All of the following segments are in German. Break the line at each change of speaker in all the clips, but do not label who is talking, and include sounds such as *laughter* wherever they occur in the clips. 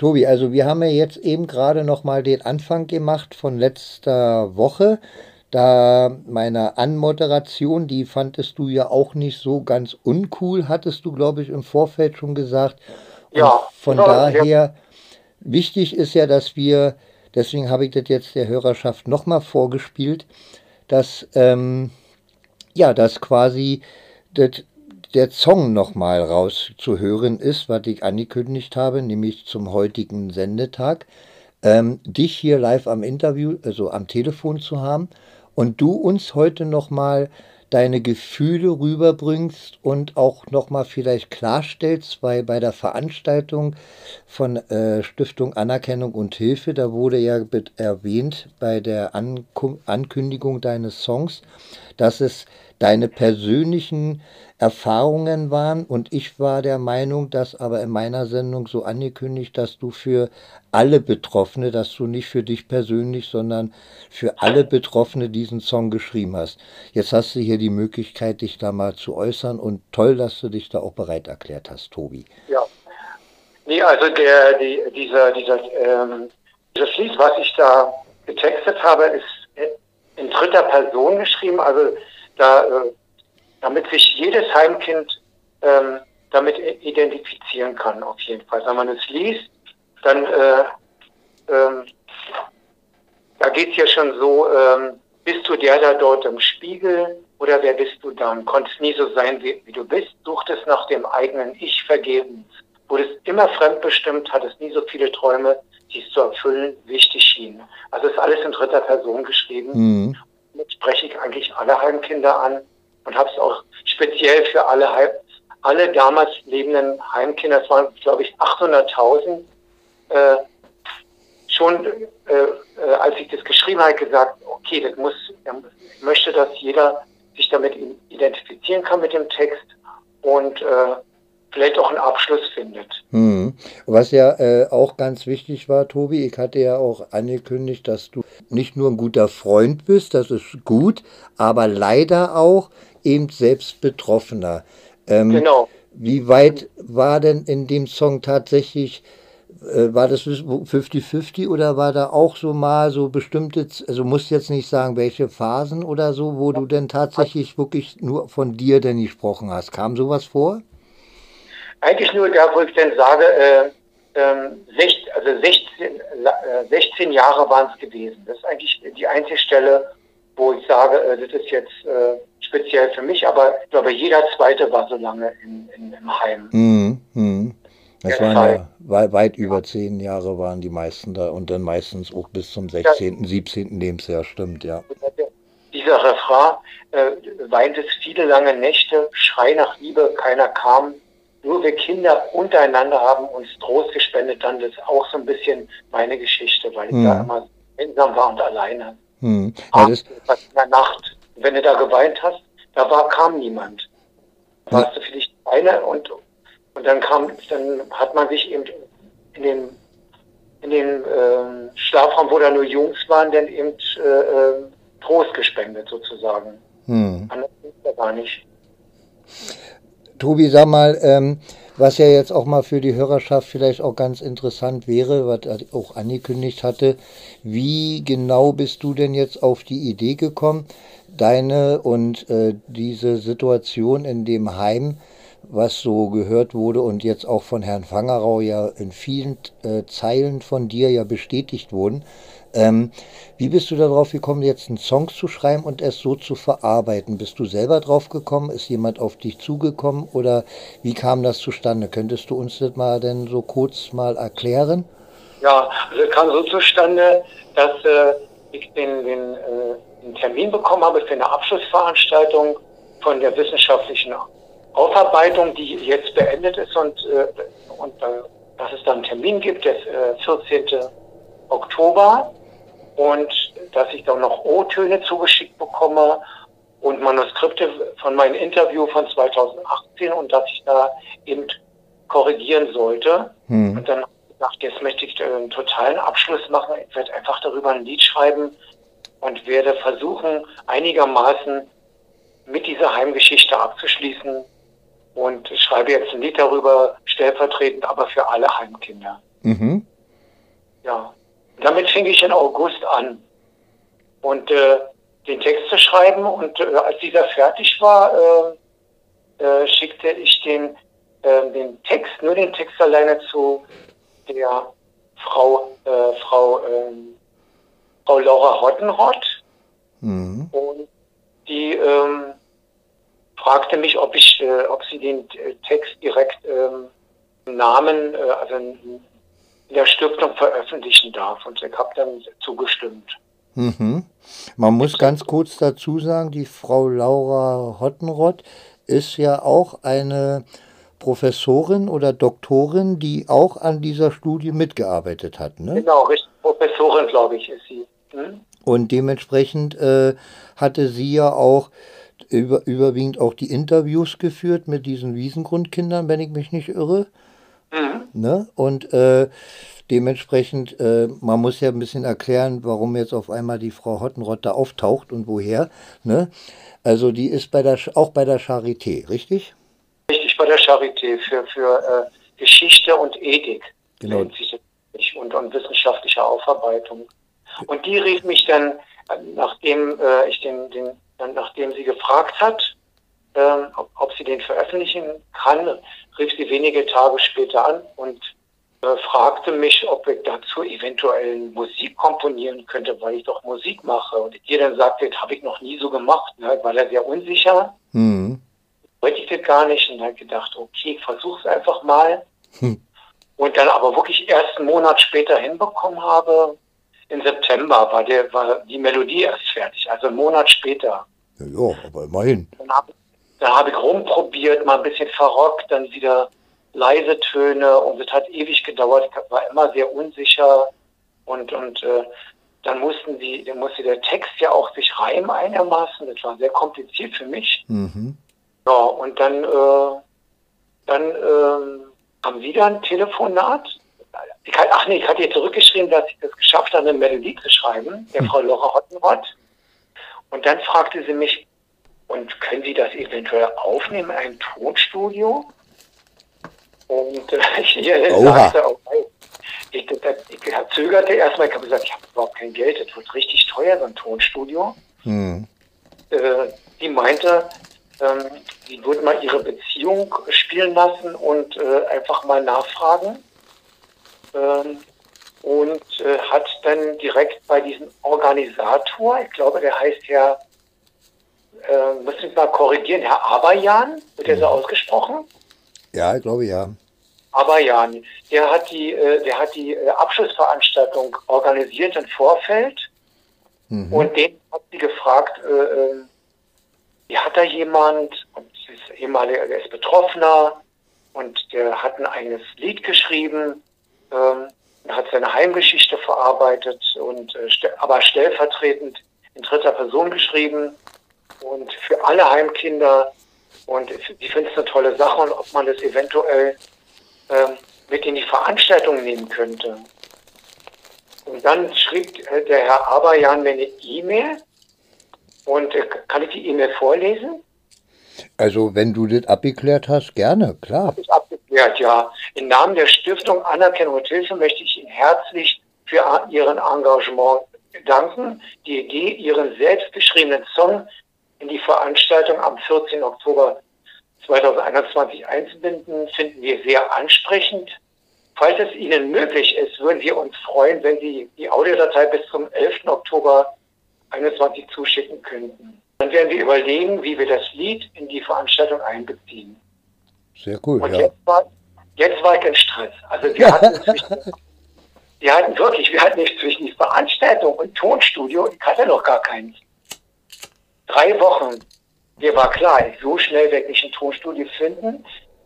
Tobi, also wir haben ja jetzt eben gerade noch mal den Anfang gemacht von letzter Woche. Da meine Anmoderation, die fandest du ja auch nicht so ganz uncool, hattest du, glaube ich, im Vorfeld schon gesagt. Und
Ja,
von
ja,
daher,
ja,
wichtig ist ja, dass wir, deswegen habe ich das jetzt der Hörerschaft nochmal vorgespielt, dass, ähm, ja, dass quasi das, der Song nochmal rauszuhören ist, was ich angekündigt habe, nämlich zum heutigen Sendetag, ähm, dich hier live am Interview, also am Telefon zu haben und du uns heute nochmal deine Gefühle rüberbringst und auch nochmal vielleicht klarstellst, weil bei der Veranstaltung von äh, Stiftung Anerkennung und Hilfe, da wurde ja erwähnt bei der Ankündigung deines Songs, dass es deine persönlichen Erfahrungen waren und ich war der Meinung, dass aber in meiner Sendung so angekündigt, dass du für alle Betroffene, dass du nicht für dich persönlich, sondern für alle Betroffene diesen Song geschrieben hast. Jetzt hast du hier die Möglichkeit, dich da mal zu äußern und toll, dass du dich da auch bereit erklärt hast, Tobi.
ja. Nee, also der, die, dieser, dieser, ähm, dieses Lied, was ich da getextet habe, ist in dritter Person geschrieben, also da, äh, damit sich jedes Heimkind ähm, damit identifizieren kann, auf jeden Fall. Wenn man es liest, dann äh, ähm, da geht's ja schon so, ähm, bist du der da dort im Spiegel oder wer bist du dann? Konntest nie so sein, wie, wie du bist, suchtest nach dem eigenen Ich vergebens, wurdest immer fremdbestimmt, hattest nie so viele Träume, die es zu erfüllen wichtig schien. Also ist alles in dritter Person geschrieben.
Mhm.
Damit spreche ich eigentlich alle Heimkinder an und habe es auch speziell für alle, alle damals lebenden Heimkinder, es waren glaube ich 800.000, äh, schon äh, äh, als ich das geschrieben habe, gesagt, okay, das muss, ich möchte, dass jeder sich damit identifizieren kann mit dem Text und äh, vielleicht auch einen Abschluss findet.
Hm. Was ja äh, auch ganz wichtig war, Tobi, ich hatte ja auch angekündigt, dass du nicht nur ein guter Freund bist, das ist gut, aber leider auch eben selbst Betroffener. Ähm,
Genau.
Wie weit war denn in dem Song tatsächlich, äh, war das 50-50 oder war da auch so mal so bestimmte, also musst jetzt nicht sagen, welche Phasen oder so, wo du denn tatsächlich wirklich nur von dir denn gesprochen hast? Kam sowas vor?
Eigentlich nur da, wo ich dann sage, äh, ähm, sech, also 16, la- äh, 16 Jahre waren es gewesen. Das ist eigentlich die einzige Stelle, wo ich sage, äh, das ist jetzt äh, speziell für mich, aber ich glaube, jeder Zweite war so lange in, in, im Heim.
Mhm. Mhm. Das
Ja,
waren ja wei- weit über zehn Jahre waren die meisten da und dann meistens auch bis zum 16., 17. Lebensjahr, stimmt, ja.
Dieser Refrain, äh, weint es viele lange Nächte, Schrei nach Liebe, keiner kam. Nur wir Kinder untereinander haben uns Trost gespendet, dann das ist auch so ein bisschen meine Geschichte, weil ich
Mhm.
da immer einsam war und alleine.
Hm. Ja, das,
in der Nacht. Wenn du da geweint hast, da war, kam niemand. Da warst du vielleicht eine und, und dann kam, dann hat man sich eben in dem, in dem ähm, Schlafraum, wo da nur Jungs waren, dann eben äh, äh, Trost gespendet sozusagen.
hm.
Anders ging's da gar nicht.
Tobi, sag mal, ähm, was ja jetzt auch mal für die Hörerschaft vielleicht auch ganz interessant wäre, was er auch angekündigt hatte, wie genau bist du denn jetzt auf die Idee gekommen, deine und äh, diese Situation in dem Heim, was so gehört wurde und jetzt auch von Herrn Fangerau ja in vielen äh, Zeilen von dir ja bestätigt wurden, ähm, wie bist du darauf gekommen, jetzt einen Song zu schreiben und es so zu verarbeiten? Bist du selber drauf gekommen? Ist jemand auf dich zugekommen? Oder wie kam das zustande? Könntest du uns das mal denn so kurz mal erklären?
Ja, also es kam so zustande, dass äh, ich den, den, äh, den Termin bekommen habe für eine Abschlussveranstaltung von der wissenschaftlichen Aufarbeitung, die jetzt beendet ist und, äh, und äh, dass es dann einen Termin gibt, der äh, 14. Oktober und dass ich dann noch O-Töne zugeschickt bekomme und Manuskripte von meinem Interview von 2018 und dass ich da eben korrigieren sollte.
Hm.
Und dann dachte ich, jetzt möchte ich einen totalen Abschluss machen. Ich werde einfach darüber ein Lied schreiben und werde versuchen, einigermaßen mit dieser Heimgeschichte abzuschließen. Und schreibe jetzt ein Lied darüber, stellvertretend aber für alle Heimkinder. Mhm. Ja. Damit fing ich in August an. Und äh, den Text zu schreiben. Und äh, als dieser fertig war, äh, äh schickte ich den, äh, den Text, nur den Text alleine zu der Frau, äh, Frau, ähm, Frau Laura Hottenrott. Mhm. Und die ähm, fragte mich, ob ich, ob sie den Text direkt ähm, Namen, äh, also in der Stiftung veröffentlichen darf. Und ich habe dann zugestimmt.
Mhm. Man muss ganz kurz dazu sagen, die Frau Laura Hottenrott ist ja auch eine Professorin oder Doktorin, die auch an dieser Studie mitgearbeitet hat. Ne?
Genau, richtig. Professorin, glaube ich, ist sie. Hm?
Und dementsprechend äh, hatte sie ja auch über, überwiegend auch die Interviews geführt mit diesen Wiesengrundkindern, wenn ich mich nicht irre. Mhm. Ne? Und äh, dementsprechend, äh, man muss ja ein bisschen erklären, warum jetzt auf einmal die Frau Hottenrott da auftaucht und woher. Ne? Also die ist bei der, auch bei der Charité, richtig?
Richtig, bei der Charité für, für äh, Geschichte und Ethik.
Genau.
Und, und wissenschaftliche Aufarbeitung. Und die rief mich dann, äh, nachdem äh, ich den, den, nachdem sie gefragt hat, äh, ob, ob sie den veröffentlichen kann, rief sie wenige Tage später an und äh, fragte mich, ob ich dazu eventuell Musik komponieren könnte, weil ich doch Musik mache. Und ihr dann sagte, das habe ich noch nie so gemacht. Ne? War da sehr unsicher. Mhm. Wollte ich das gar nicht. Und dann gedacht, okay, ich versuche es einfach mal. Hm. Und dann aber wirklich erst einen Monat später hinbekommen habe, im September war, der, war die Melodie erst fertig, also einen Monat später.
Ja, ja aber immerhin.
Dann habe hab ich rumprobiert, mal ein bisschen verrockt, dann wieder leise Töne und es hat ewig gedauert. Ich war immer sehr unsicher und, und äh, dann mussten die, dann musste der Text ja auch sich reimen einigermaßen. Das war sehr kompliziert für mich. Mhm. Ja, und dann, äh, dann äh, kam wieder ein Telefonat. Ich, ach nee, ich hatte ihr zurückgeschrieben, dass ich das geschafft habe, eine Melodie zu schreiben, der mhm. Frau Laura Hottenrott. Und dann fragte sie mich, und können Sie das eventuell aufnehmen in einem Tonstudio? Und äh, *laughs* ich sagte, okay. Ich, ich, ich zögerte erstmal, ich habe gesagt, ich habe überhaupt kein Geld, das wird richtig teuer, so ein Tonstudio. Hm. Äh, die meinte, ähm, sie würde mal ihre Beziehung spielen lassen und äh, einfach mal nachfragen. Ähm, und äh, hat dann direkt bei diesem Organisator, ich glaube, der heißt ja, äh, muss ich mal korrigieren, Herr Aberjan, wird der so hm. ausgesprochen?
Ja, ich glaube ja.
Aber Jan, der hat die, äh, der hat die äh, Abschlussveranstaltung organisiert im Vorfeld mhm. und den hat sie gefragt, äh, äh, wie hat da jemand, und ist ehemaliger, der ist Betroffener und der hat ein eigenes Lied geschrieben, ähm, hat seine Heimgeschichte verarbeitet und äh, aber stellvertretend in dritter Person geschrieben und für alle Heimkinder und ich finde es eine tolle Sache und ob man das eventuell ähm, mit in die Veranstaltung nehmen könnte. Und dann schrieb äh, der Herr Aberjan mir eine E-Mail und äh, kann ich die E-Mail vorlesen?
Also wenn du das abgeklärt hast, gerne, klar. Habe
ich abgeklärt, ja. Im Namen der Stiftung Anerkennung und Hilfe möchte ich Ihnen herzlich für Ihren Engagement danken. Die Idee, Ihren selbstgeschriebenen Song in die Veranstaltung am 14. Oktober 2021 einzubinden, finden wir sehr ansprechend. Falls es Ihnen möglich ist, würden wir uns freuen, wenn Sie die Audiodatei bis zum 11. Oktober 2021 zuschicken könnten. Dann werden wir überlegen, wie wir das Lied in die Veranstaltung einbeziehen.
Sehr cool,
Und
ja.
Jetzt war, jetzt war ich in Stress. Also wir *laughs* hatten, zwischen, wir hatten wirklich, wir hatten nicht zwischen die Veranstaltung und Tonstudio, ich hatte noch gar keins. Drei Wochen mir war klar, so schnell werde ich ein Tonstudio finden.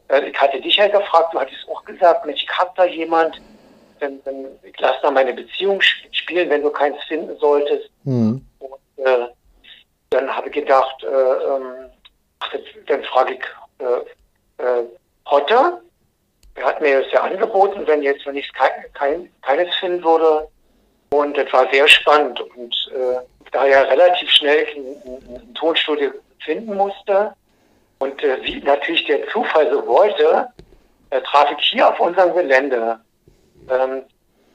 Äh, ich hatte dich ja gefragt, du hattest auch gesagt, Mensch, ich habe da jemand, dann, dann ich lass da meine Beziehung spielen, wenn du keins finden solltest. Mhm. Und, äh, dann habe ich gedacht, äh, ähm, dann frage ich äh, äh, Hotter. Er hat mir das ja angeboten, wenn jetzt, wenn ich kein, kein, keines finden würde. Und das war sehr spannend. Und äh, da ja relativ schnell ein, Tonstudio finden musste. Und äh, wie natürlich der Zufall so wollte, äh, traf ich hier auf unserem Gelände ähm,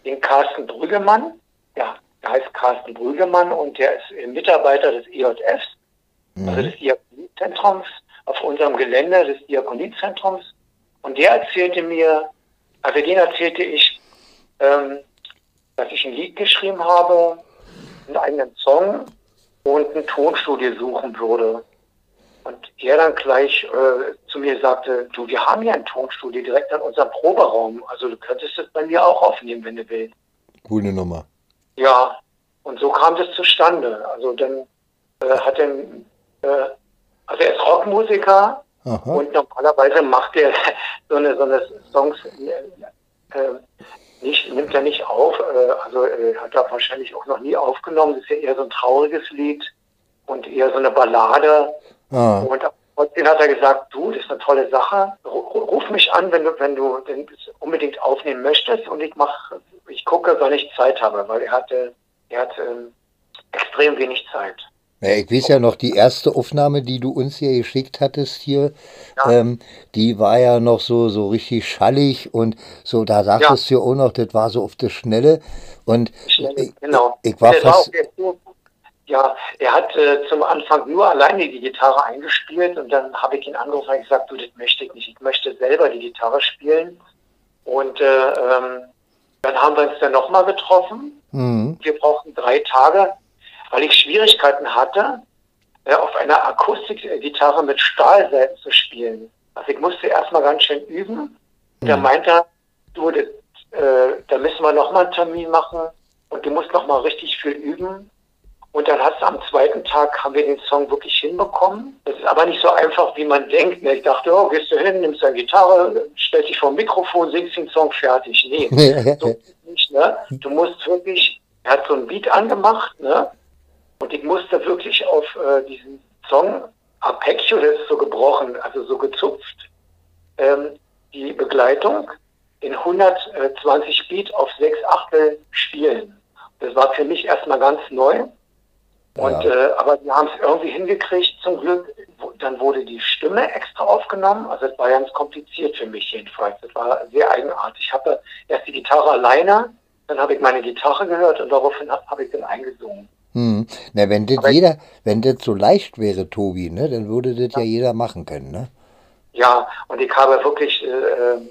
den Carsten Brüggemann. Ja, der heißt Carsten Brüggemann und der ist Mitarbeiter des EJFs, mhm. also des Diakoniezentrums, auf unserem Gelände des Diakoniezentrums. Und der erzählte mir, also den erzählte ich, ähm, dass ich ein Lied geschrieben habe, einen eigenen Song und ein Tonstudio suchen würde. Und er dann gleich äh, zu mir sagte, du, wir haben ja ein Tonstudio direkt an unserem Proberaum. Also du könntest es bei mir auch aufnehmen, wenn du willst.
Coole Nummer.
Ja, und so kam das zustande. Also dann äh, hat er, äh, also er ist Rockmusiker Aha. und normalerweise macht er *laughs* so eine, so eine Songs äh, nicht, nimmt er nicht auf. Äh, also äh, hat er wahrscheinlich auch noch nie aufgenommen. Das ist ja eher so ein trauriges Lied und eher so eine Ballade. Ah. Und trotzdem hat er gesagt, du, das ist eine tolle Sache. Ruf mich an, wenn du, wenn du den unbedingt aufnehmen möchtest und ich mach, ich gucke, wann ich Zeit habe, weil er hatte, er hat ähm, extrem wenig Zeit.
Ja, ich weiß ja noch, die erste Aufnahme, die du uns hier geschickt hattest hier, ja. ähm, die war ja noch so, so richtig schallig und so, da sagtest ja. du ja auch noch, das war so auf das Schnelle. Und
Schnelle, ich, genau. ich, ich war das fast. War ja, er hat äh, zum Anfang nur alleine die Gitarre eingespielt und dann habe ich ihn angerufen und gesagt, du, das möchte ich nicht. Ich möchte selber die Gitarre spielen. Und äh, ähm, dann haben wir uns dann nochmal getroffen. Mhm. Wir brauchten drei Tage weil ich Schwierigkeiten hatte, äh, auf einer Akustikgitarre mit Stahlseiten zu spielen. Also ich musste erstmal ganz schön üben. Mhm. Da meinte er, du, das, äh, da müssen wir nochmal einen Termin machen und du musst nochmal richtig viel üben. Und dann hast du am zweiten Tag haben wir den Song wirklich hinbekommen. Das ist aber nicht so einfach, wie man denkt. Ne? Ich dachte, oh, gehst du hin, nimmst deine Gitarre, stellst dich vor dem Mikrofon, singst den Song fertig. Nee, *laughs* so nicht, ne? Du musst wirklich, er hat so ein Beat angemacht, ne? Und ich musste wirklich auf äh, diesen Song Arpeggio, der ist so gebrochen, also so gezupft, ähm, die Begleitung in 120 Beat auf 6 Achtel spielen. Das war für mich erstmal ganz neu. Und, ja. äh, aber wir haben es irgendwie hingekriegt, zum Glück. Dann wurde die Stimme extra aufgenommen. Also es war ganz kompliziert für mich jedenfalls. Es war sehr eigenartig. Ich habe erst die Gitarre alleine, dann habe ich meine Gitarre gehört und daraufhin habe hab ich dann eingesungen.
Hm. Na, wenn das jeder, wenn das so leicht wäre, Tobi, ne, dann würde das ja, ja jeder machen können, ne?
Ja, und ich habe wirklich, äh, ähm,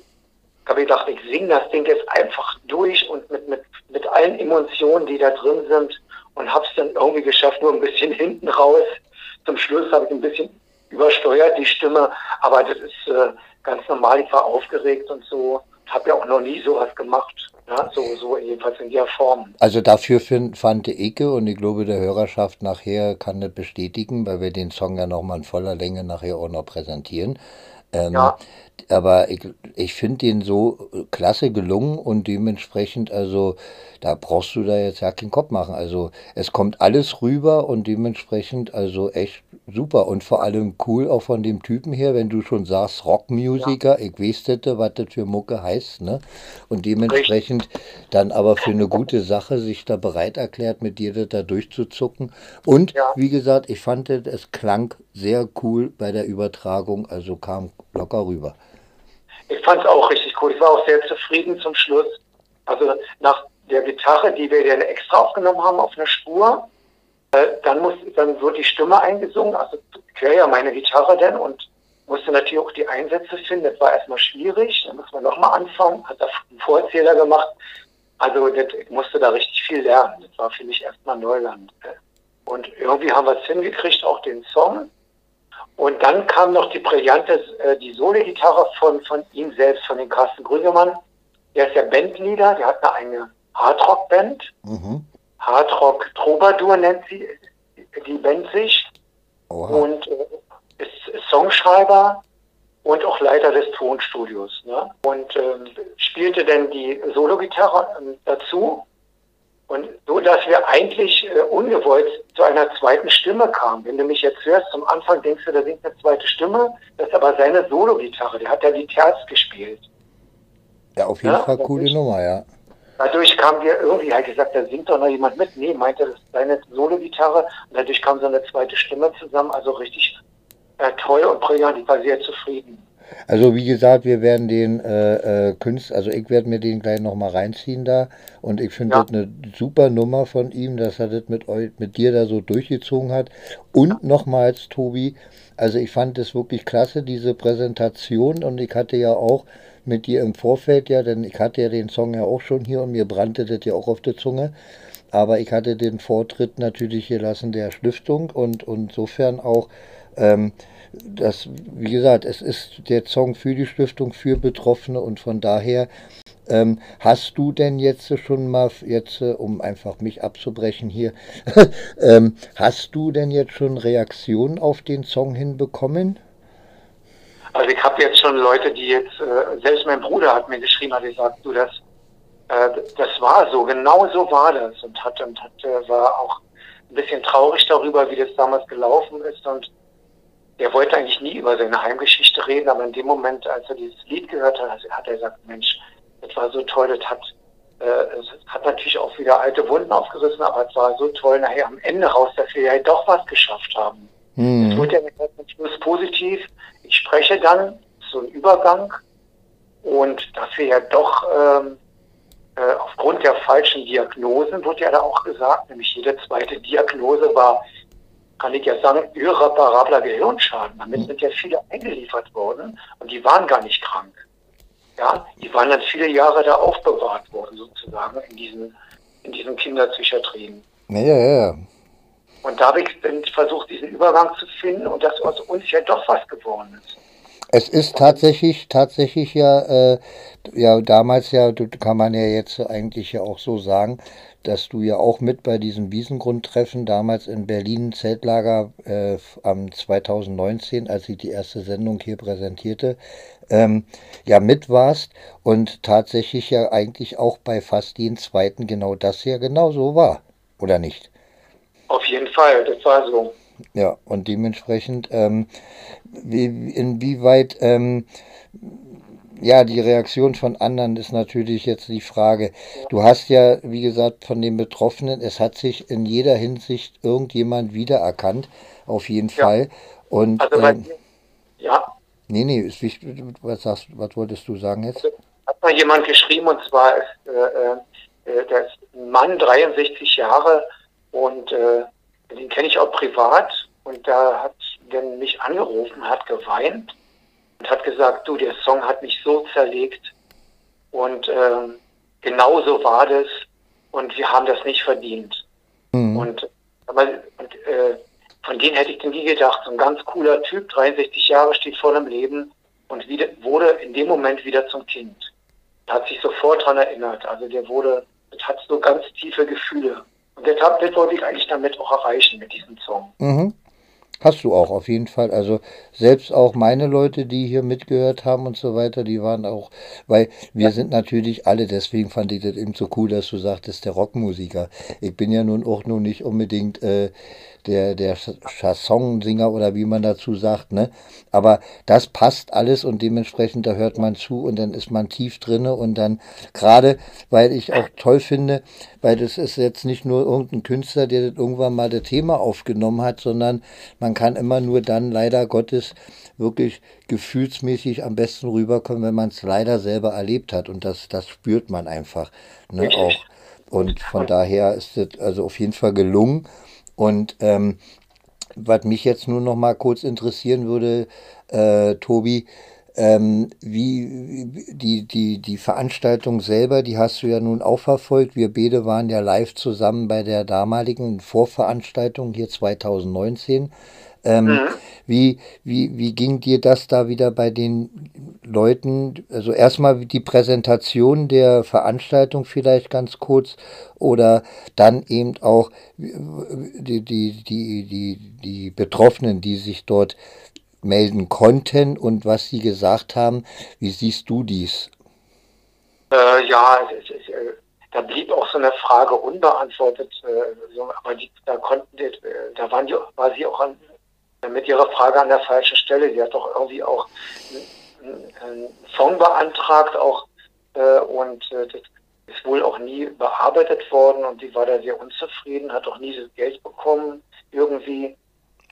habe gedacht, ich singe das Ding jetzt einfach durch und mit, mit, mit allen Emotionen, die da drin sind und habe es dann irgendwie geschafft, nur ein bisschen *laughs* hinten raus. Zum Schluss habe ich ein bisschen übersteuert die Stimme, aber das ist äh, ganz normal. Ich war aufgeregt und so, habe ja auch noch nie sowas gemacht. Ja, so, so jedenfalls in der Form.
Also dafür fand ich und ich glaube, der Hörerschaft nachher kann das bestätigen, weil wir den Song ja nochmal in voller Länge nachher auch noch präsentieren. Ähm, ja. Aber ich, ich finde den so klasse gelungen und dementsprechend, also da brauchst du da jetzt ja keinen Kopf machen. Also es kommt alles rüber und dementsprechend also echt super und vor allem cool auch von dem Typen her, wenn du schon sagst Rockmusiker, ja. ich weiß das, was das für Mucke heißt, ne? Und dementsprechend Richtig. dann aber für eine gute Sache sich da bereit erklärt, mit dir das da durchzuzucken. Und ja. wie gesagt, ich fand das, es klang sehr cool bei der Übertragung, also kam locker rüber.
Ich fand es auch richtig cool. Ich war auch sehr zufrieden zum Schluss. Also nach der Gitarre, die wir dann extra aufgenommen haben auf einer Spur, äh, dann, muss, dann wird die Stimme eingesungen. Also höre ja meine Gitarre dann und musste natürlich auch die Einsätze finden. Das war erstmal schwierig. Dann muss man nochmal anfangen. Hat da einen Vorzähler gemacht. Also das, ich musste da richtig viel lernen. Das war für mich erstmal Neuland. Und irgendwie haben wir es hingekriegt, auch den Song. Und dann kam noch die brillante, äh, die Solo-Gitarre von, von ihm selbst, von den Carsten Grünemann. Der ist ja Bandleader, der hat eine Hardrock-Band. Mhm. Hardrock Troubadour nennt sie die Band sich. Oha. Und äh, ist Songschreiber und auch Leiter des Tonstudios. Ne? Und ähm, spielte dann die Solo-Gitarre ähm, dazu. Und so, dass wir eigentlich äh, ungewollt zu einer zweiten Stimme kamen. Wenn du mich jetzt hörst, zum Anfang denkst du, da singt eine zweite Stimme. Das ist aber seine Solo-Gitarre. Der hat ja die Terz gespielt.
Ja, auf jeden ja? Fall coole Nummer, ja.
Dadurch kam wir irgendwie, halt gesagt, da singt doch noch jemand mit. Nee, meinte, das ist seine Solo-Gitarre. Und dadurch kam so eine zweite Stimme zusammen. Also richtig äh, toll und brillant. Ich war sehr zufrieden.
Also wie gesagt, wir werden den äh, äh, Künstler, also ich werde mir den gleich nochmal reinziehen da und ich finde ja. das eine super Nummer von ihm, dass er das mit, euch, mit dir da so durchgezogen hat. Und nochmals, Tobi, also ich fand es wirklich klasse, diese Präsentation und ich hatte ja auch mit dir im Vorfeld ja, denn ich hatte ja den Song ja auch schon hier und mir brannte das ja auch auf der Zunge. Aber ich hatte den Vortritt natürlich gelassen der Stiftung und, und insofern auch ähm, das, wie gesagt, es ist der Song für die Stiftung, für Betroffene und von daher ähm, hast du denn jetzt schon mal, jetzt äh, um einfach mich abzubrechen hier, *laughs* ähm, hast du denn jetzt schon Reaktionen auf den Song hinbekommen?
Also ich habe jetzt schon Leute, die jetzt, äh, selbst mein Bruder hat mir geschrieben, hat gesagt, du, das, äh, das war so, genau so war das und hat und hat, äh, war auch ein bisschen traurig darüber, wie das damals gelaufen ist und er wollte eigentlich nie über seine Heimgeschichte reden, aber in dem Moment, als er dieses Lied gehört hat, hat er gesagt, Mensch, das war so toll, das hat, äh, es hat natürlich auch wieder alte Wunden aufgerissen, aber es war so toll nachher am Ende raus, dass wir ja doch was geschafft haben. Mhm. Es wurde ja mit Schluss positiv. Ich spreche dann, so ein Übergang, und dass wir ja doch ähm, äh, aufgrund der falschen Diagnosen, wurde ja da auch gesagt, nämlich jede zweite Diagnose war kann ich ja sagen, irreparabler Gehirnschaden. Damit sind ja viele eingeliefert worden und die waren gar nicht krank. Ja, die waren dann viele Jahre da aufbewahrt worden, sozusagen, in diesen, in diesen Kinderpsychiatrien.
Ja, ja, ja.
Und da habe ich versucht, diesen Übergang zu finden und dass aus uns ja doch was geworden ist.
Es ist tatsächlich, tatsächlich ja, äh, ja, damals ja, kann man ja jetzt eigentlich ja auch so sagen, dass du ja auch mit bei diesem Wiesengrundtreffen damals in Berlin Zeltlager äh, am 2019, als ich die erste Sendung hier präsentierte, ähm, ja mit warst und tatsächlich ja eigentlich auch bei fast jeden zweiten genau das ja genau so war, oder nicht?
Auf jeden Fall, das war so.
Ja, und dementsprechend, ähm, wie, inwieweit ähm, ja, die Reaktion von anderen ist natürlich jetzt die Frage. Du hast ja, wie gesagt, von den Betroffenen, es hat sich in jeder Hinsicht irgendjemand wiedererkannt, auf jeden ja. Fall. Und also, ähm, ja. Nee, nee, ist wichtig. Was, sagst, was wolltest du sagen jetzt? Also,
hat mal jemand geschrieben, und zwar ist äh, äh, der ist ein Mann, 63 Jahre, und äh, den kenne ich auch privat. Und da hat der mich angerufen, hat geweint und hat gesagt, du, der Song hat mich so zerlegt und ähm, genau so war das und wir haben das nicht verdient. Mhm. Und, aber, und äh, von denen hätte ich nie gedacht, so ein ganz cooler Typ, 63 Jahre, steht voll im Leben und wieder, wurde in dem Moment wieder zum Kind. Hat sich sofort daran erinnert. Also der wurde, das hat so ganz tiefe Gefühle. Und das, das wollte ich eigentlich damit auch erreichen mit diesem Song.
Mhm. Hast du auch, auf jeden Fall. Also selbst auch meine Leute, die hier mitgehört haben und so weiter, die waren auch, weil wir ja. sind natürlich alle, deswegen fand ich das eben so cool, dass du sagtest, der Rockmusiker. Ich bin ja nun auch nur nicht unbedingt äh, der, der Chansonsinger oder wie man dazu sagt, ne? Aber das passt alles und dementsprechend, da hört man zu und dann ist man tief drinne und dann gerade, weil ich auch toll finde, weil das ist jetzt nicht nur irgendein Künstler, der das irgendwann mal das Thema aufgenommen hat, sondern man kann immer nur dann leider Gottes wirklich gefühlsmäßig am besten rüberkommen, wenn man es leider selber erlebt hat und das, das spürt man einfach, ne, auch. Und von daher ist es also auf jeden Fall gelungen. Und ähm, was mich jetzt nur noch mal kurz interessieren würde, äh, Tobi, ähm, wie die, die, die Veranstaltung selber, die hast du ja nun auch verfolgt. Wir beide waren ja live zusammen bei der damaligen Vorveranstaltung hier 2019. Ähm, mhm. wie, wie, wie ging dir das da wieder bei den Leuten? Also erstmal die Präsentation der Veranstaltung vielleicht ganz kurz oder dann eben auch die, die, die, die, die Betroffenen, die sich dort melden konnten und was sie gesagt haben. Wie siehst du dies?
Äh, ja, es, es, äh, da blieb auch so eine Frage unbeantwortet, äh, so, aber die, da konnten, äh, da waren die, sie auch an, mit ihrer Frage an der falschen Stelle. Sie hat doch irgendwie auch einen, Song beantragt, auch äh, und äh, das ist wohl auch nie bearbeitet worden und sie war da sehr unzufrieden, hat auch nie das Geld bekommen irgendwie.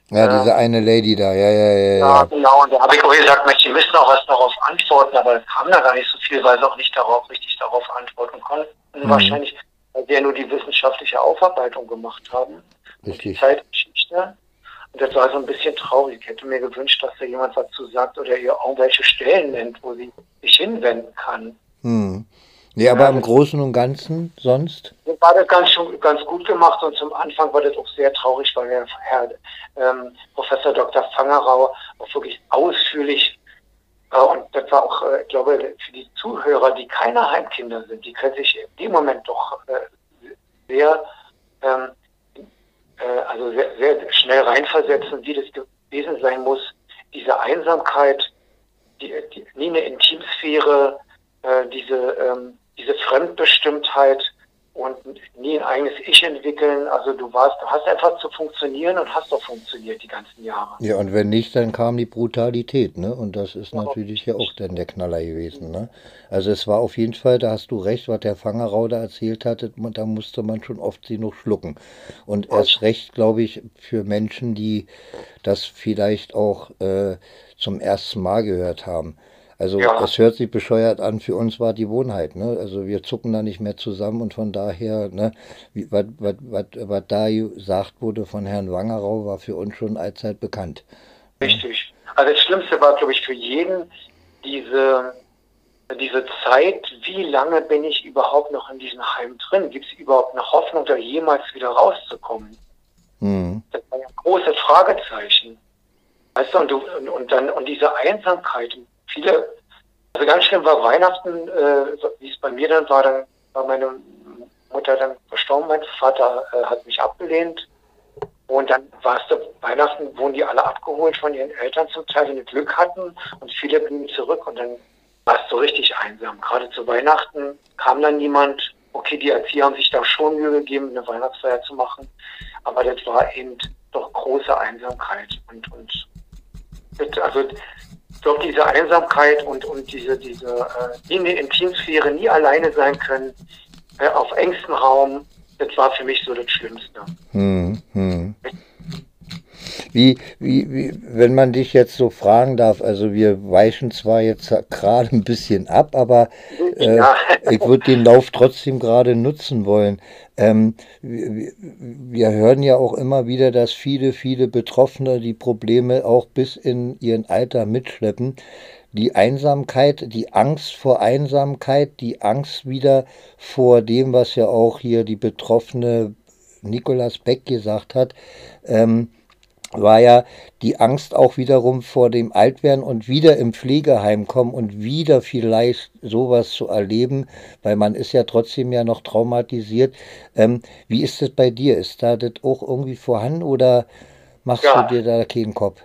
Ja, diese eine Lady da, ja, ja, ja. Ja,
ja genau. Und da habe ich auch gesagt, Mensch, die müssen auch was darauf antworten, aber es kam da gar nicht so viel, weil sie auch nicht darauf richtig darauf antworten konnten. Mhm. Wahrscheinlich, weil wir nur die wissenschaftliche Aufarbeitung gemacht haben. Richtig. Die Zeitgeschichte. Und das war so ein bisschen traurig. Ich hätte mir gewünscht, dass da jemand was zu sagt oder ihr irgendwelche Stellen nennt, wo sie sich hinwenden kann.
Hm. Nee, aber ja, im Großen und Ganzen sonst?
War das ganz, ganz gut gemacht und zum Anfang war das auch sehr traurig, weil der Herr ähm, Professor Dr. Fangerau auch wirklich ausführlich äh, und das war auch, äh, ich glaube, für die Zuhörer, die keine Heimkinder sind, die können sich in dem Moment doch äh, sehr, ähm, äh, also sehr, sehr schnell reinversetzen, wie das gewesen sein muss, diese Einsamkeit, die, die nie eine Intimsphäre, äh, diese ähm, diese Fremdbestimmtheit und nie ein eigenes Ich entwickeln. Also du warst, du hast einfach zu funktionieren und hast doch funktioniert die ganzen Jahre.
Ja, und wenn nicht, dann kam die Brutalität, ne? Und das ist natürlich ja auch dann der Knaller gewesen, ne? Also es war auf jeden Fall, da hast du recht, was der Fangerau da erzählt hatte, da musste man schon oft sie noch schlucken. Und erst recht, glaube ich, für Menschen, die das vielleicht auch äh, zum ersten Mal gehört haben. Also ja. das hört sich bescheuert an, für uns war die Wohnheit. Ne? Also wir zucken da nicht mehr zusammen und von daher, ne, was, da gesagt wurde von Herrn Wangerau, war für uns schon allzeit bekannt.
Richtig. Also das Schlimmste war, glaube ich, für jeden diese, diese Zeit, wie lange bin ich überhaupt noch in diesem Heim drin? Gibt es überhaupt eine Hoffnung, da jemals wieder rauszukommen? Mhm. Das war ja ein großes Fragezeichen. Weißt du, und, du, und, und dann, und diese Einsamkeit, viele, also ganz schlimm war Weihnachten, äh, wie es bei mir dann war, dann war meine Mutter dann verstorben, mein Vater äh, hat mich abgelehnt. Und dann war es Weihnachten, wurden die alle abgeholt von ihren Eltern zum Teil, wenn die Glück hatten und viele blieben zurück und dann war es so richtig einsam. Gerade zu Weihnachten kam dann niemand. Okay, die Erzieher haben sich da schon Mühe gegeben, eine Weihnachtsfeier zu machen, aber das war eben doch große Einsamkeit und, und also doch diese Einsamkeit und, und diese, diese äh, in der Intimsphäre nie alleine sein können, äh, auf engstem Raum, das war für mich so das Schlimmste. Hm, hm.
Wie, wie, wie, wenn man dich jetzt so fragen darf, also wir weichen zwar jetzt gerade ein bisschen ab, aber äh, ja. ich würde den Lauf trotzdem gerade nutzen wollen. Ähm, wir, wir, hören ja auch immer wieder, dass viele, viele Betroffene die Probleme auch bis in ihren Alter mitschleppen. Die Einsamkeit, die Angst vor Einsamkeit, die Angst wieder vor dem, was ja auch hier die betroffene Nicolas Beck gesagt hat, ähm, war ja die Angst auch wiederum vor dem Altwerden und wieder im Pflegeheim kommen und wieder vielleicht sowas zu erleben, weil man ist ja trotzdem ja noch traumatisiert. Ähm, wie ist das bei dir? Ist da das auch irgendwie vorhanden oder machst ja. du dir da keinen Kopf?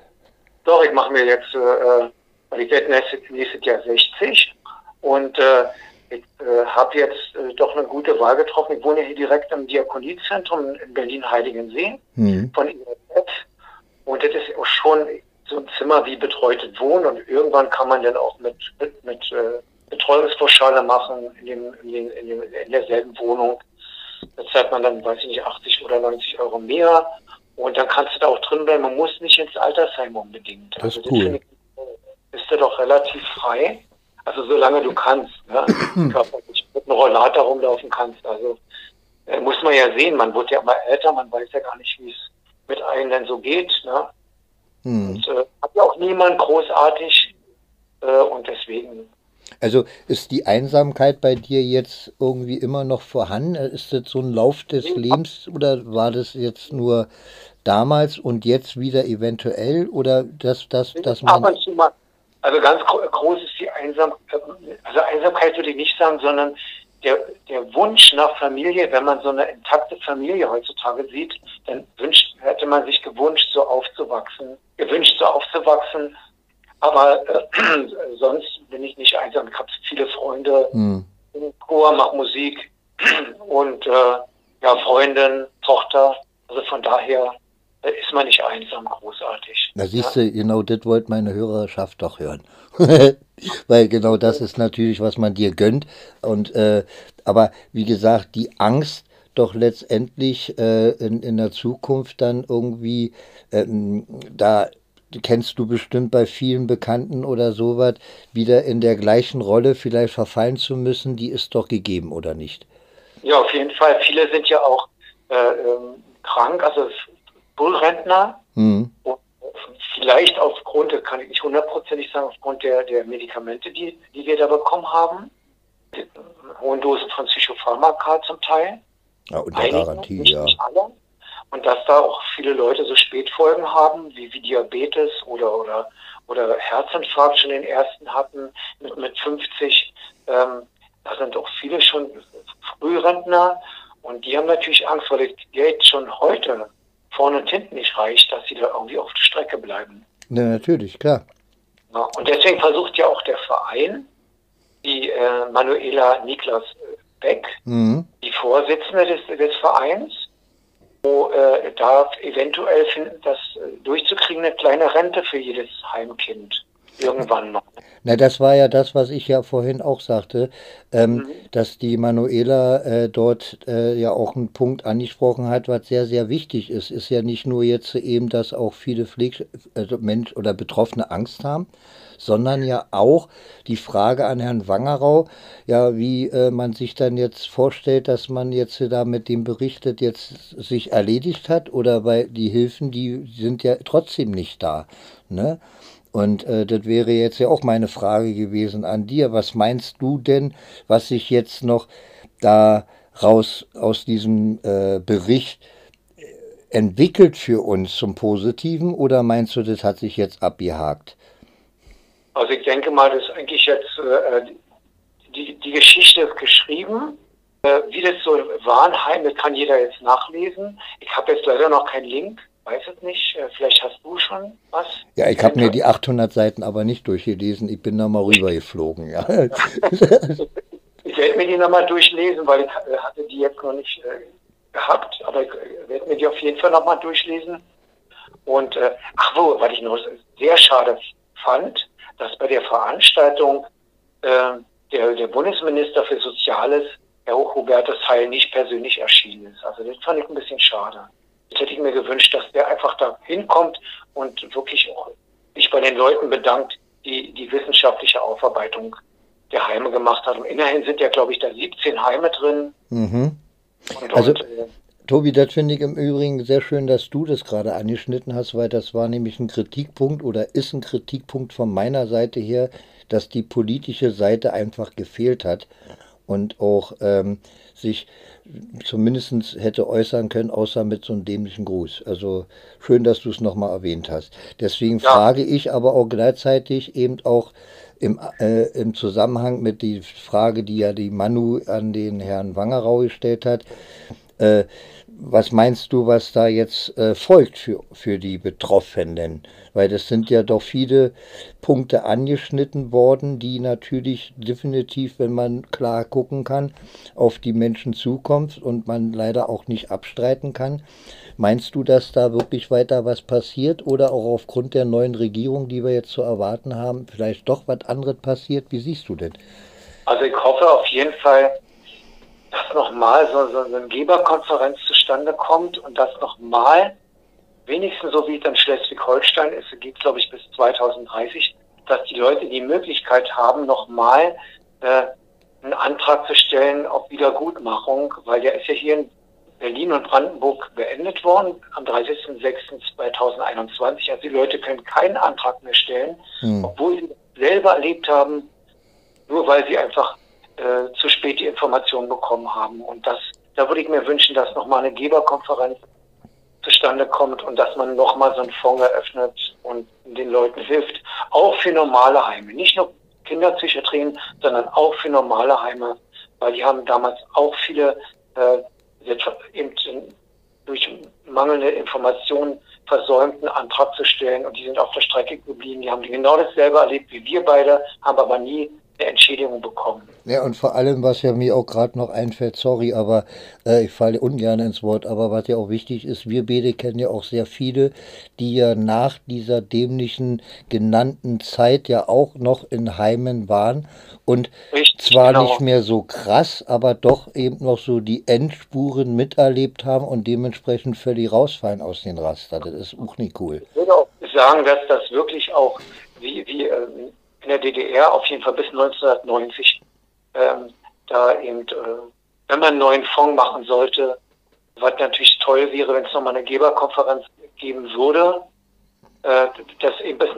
Doch, ich mache mir jetzt, äh, ich werde nächstes, Jahr 60 und äh, ich äh, habe jetzt äh, doch eine gute Wahl getroffen. Ich wohne hier direkt im Diakoniezentrum in Berlin-Heiligensee mhm. von INF und das ist auch schon so ein Zimmer wie betreutes Wohnen und irgendwann kann man dann auch mit, mit, mit äh, Betreuungspauschale machen in, dem, in, dem, in, dem, in derselben Wohnung. Da zahlt man dann, weiß ich nicht, 80 oder 90 Euro mehr. Und dann kannst du da auch drin bleiben. Man muss nicht ins Altersheim unbedingt.
Das ist also, cool.
bist du doch relativ frei. Also solange du kannst, ne? *clears throat* körperlich mit einem Rollator rumlaufen kannst. Also äh, muss man ja sehen, man wird ja immer älter, man weiß ja gar nicht, wie es mit einem denn so geht. Ne? Hm. Und äh, hat ja auch niemand großartig äh, und deswegen.
Also ist die Einsamkeit bei dir jetzt irgendwie immer noch vorhanden? Ist das so ein Lauf des Lebens oder war das jetzt nur damals und jetzt wieder eventuell oder das, das, das
man. Also ganz groß ist die Einsamkeit, also Einsamkeit würde ich nicht sagen, sondern der, der Wunsch nach Familie, wenn man so eine intakte Familie heutzutage sieht, dann wünscht, hätte man sich gewünscht, so aufzuwachsen, gewünscht, so aufzuwachsen. Aber äh, *clears throat* sonst bin ich nicht einsam. Ich habe viele Freunde, hm. Chor, mache Musik *clears throat* und äh, ja, Freundin, Tochter. Also von daher ist man nicht einsam großartig.
Da siehst du, genau das wollte meine Hörerschaft doch hören. *laughs* Weil genau das ist natürlich, was man dir gönnt. Und äh, aber wie gesagt, die Angst, doch letztendlich äh, in, in der Zukunft dann irgendwie ähm, da kennst du bestimmt bei vielen Bekannten oder sowas, wieder in der gleichen Rolle vielleicht verfallen zu müssen, die ist doch gegeben, oder nicht?
Ja, auf jeden Fall. Viele sind ja auch äh, ähm, krank, also Bullrentner. Mhm. Und vielleicht aufgrund, kann ich nicht hundertprozentig sagen, aufgrund der, der Medikamente, die, die wir da bekommen haben. Hohen Dosen von Psychopharmaka zum Teil.
Ja, unter Einige, Garantie, nicht, ja.
Alle. Und dass da auch viele Leute so Spätfolgen haben, wie, wie Diabetes oder, oder, oder Herzinfarkt schon den ersten hatten mit, mit 50. Ähm, da sind auch viele schon Frührentner und die haben natürlich Angst, weil das Geld schon heute vorne und hinten nicht reicht, dass sie da irgendwie auf der Strecke bleiben.
Ja, natürlich, klar.
Ja, und deswegen versucht ja auch der Verein, die äh, Manuela Niklas Beck, mhm. die Vorsitzende des, des Vereins, wo äh, da eventuell das äh, durchzukriegen, eine kleine Rente für jedes Heimkind irgendwann mal.
Na, das war ja das, was ich ja vorhin auch sagte, ähm, mhm. dass die Manuela äh, dort äh, ja auch einen Punkt angesprochen hat, was sehr, sehr wichtig ist. Ist ja nicht nur jetzt eben, dass auch viele Pfleg also Mensch oder Betroffene Angst haben, sondern ja auch die Frage an Herrn Wangerau, ja, wie äh, man sich dann jetzt vorstellt, dass man jetzt da mit dem berichtet, jetzt sich erledigt hat oder weil die Hilfen, die sind ja trotzdem nicht da. Ne? Und äh, das wäre jetzt ja auch meine Frage gewesen an dir. Was meinst du denn, was sich jetzt noch da raus aus diesem äh, Bericht äh, entwickelt für uns zum Positiven oder meinst du, das hat sich jetzt abgehakt?
Also ich denke mal, dass eigentlich jetzt äh, die, die Geschichte ist geschrieben. Äh, wie das so Warnheim, das kann jeder jetzt nachlesen. Ich habe jetzt leider noch keinen Link weiß es nicht. Äh, vielleicht hast du schon was.
Ja, ich habe mir die 800 Seiten aber nicht durchgelesen. Ich bin da mal rübergeflogen. Ja. *laughs*
ich werde mir die nochmal durchlesen, weil ich äh, hatte die jetzt noch nicht äh, gehabt. Aber ich werde mir die auf jeden Fall nochmal durchlesen. Und äh, ach wo, was ich noch sehr schade fand, dass bei der Veranstaltung äh, der, der Bundesminister für Soziales, Herr Hubertus Heil, nicht persönlich erschienen ist. Also das fand ich ein bisschen schade. Jetzt hätte ich mir gewünscht, dass der einfach da hinkommt und wirklich sich bei den Leuten bedankt, die die wissenschaftliche Aufarbeitung der Heime gemacht haben. Immerhin sind ja, glaube ich, da 17 Heime drin.
Mhm. Und, also, und, äh, Tobi, das finde ich im Übrigen sehr schön, dass du das gerade angeschnitten hast, weil das war nämlich ein Kritikpunkt oder ist ein Kritikpunkt von meiner Seite her, dass die politische Seite einfach gefehlt hat und auch ähm, sich zumindest hätte äußern können, außer mit so einem dämlichen Gruß. Also schön, dass du es nochmal erwähnt hast. Deswegen ja. frage ich aber auch gleichzeitig eben auch im, äh, im Zusammenhang mit der Frage, die ja die Manu an den Herrn Wangerau gestellt hat, äh, was meinst du, was da jetzt äh, folgt für, für die Betroffenen? Weil das sind ja doch viele Punkte angeschnitten worden, die natürlich definitiv, wenn man klar gucken kann, auf die Menschen zukommt und man leider auch nicht abstreiten kann. Meinst du, dass da wirklich weiter was passiert oder auch aufgrund der neuen Regierung, die wir jetzt zu erwarten haben, vielleicht doch was anderes passiert? Wie siehst du denn?
Also ich hoffe auf jeden Fall, dass nochmal so, so eine Geberkonferenz zustande kommt und dass nochmal, wenigstens so wie es in Schleswig-Holstein ist, geht glaube ich bis 2030, dass die Leute die Möglichkeit haben, nochmal äh, einen Antrag zu stellen auf Wiedergutmachung, weil der ist ja hier in Berlin und Brandenburg beendet worden am 30.06.2021. Also die Leute können keinen Antrag mehr stellen, hm. obwohl sie selber erlebt haben, nur weil sie einfach äh, zu spät die Informationen bekommen haben. Und das, da würde ich mir wünschen, dass nochmal eine Geberkonferenz zustande kommt und dass man nochmal so einen Fonds eröffnet und den Leuten hilft. Auch für normale Heime. Nicht nur Kinderpsychiatrien, sondern auch für normale Heime, weil die haben damals auch viele äh, eben durch mangelnde Informationen versäumt, einen Antrag zu stellen und die sind auf der Strecke geblieben. Die haben genau dasselbe erlebt wie wir beide, haben aber nie eine Entschädigung bekommen.
Ja, und vor allem, was ja mir auch gerade noch einfällt, sorry, aber äh, ich falle ungern ins Wort, aber was ja auch wichtig ist, wir beide kennen ja auch sehr viele, die ja nach dieser dämlichen genannten Zeit ja auch noch in Heimen waren und Richtig, zwar genau. nicht mehr so krass, aber doch eben noch so die Endspuren miterlebt haben und dementsprechend völlig rausfallen aus den Raster. Das ist auch nicht cool.
Ich würde auch sagen, dass das wirklich auch wie, wie ähm, in der DDR auf jeden Fall bis 1990 ähm, da eben, äh, wenn man einen neuen Fonds machen sollte, was natürlich toll wäre, wenn es nochmal eine Geberkonferenz geben würde, das eben bis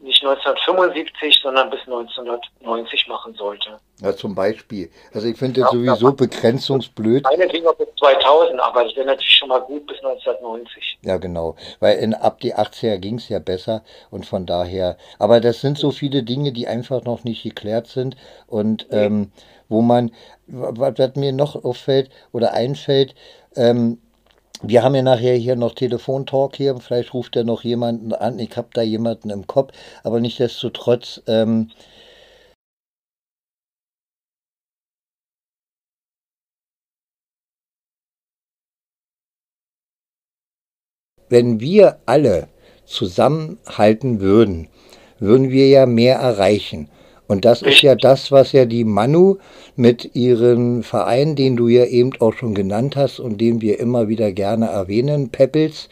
nicht 1975, sondern bis 1990 machen sollte.
Ja, zum Beispiel. Also ich finde ja, sowieso begrenzungsblöd.
Eine ging auch bis 2000, aber das wäre natürlich schon mal gut bis 1990.
Ja, genau. Weil in, ab die 80er ging es ja besser und von daher, aber das sind so viele Dinge, die einfach noch nicht geklärt sind und ähm, wo man, was, was mir noch auffällt oder einfällt, ähm, wir haben ja nachher hier noch Telefontalk hier, vielleicht ruft er noch jemanden an. Ich habe da jemanden im Kopf, aber nichtsdestotrotz. Ähm, wenn wir alle zusammenhalten würden, würden wir ja mehr erreichen. Und das ist ja das, was ja die Manu mit ihrem Verein, den du ja eben auch schon genannt hast und den wir immer wieder gerne erwähnen, Peppels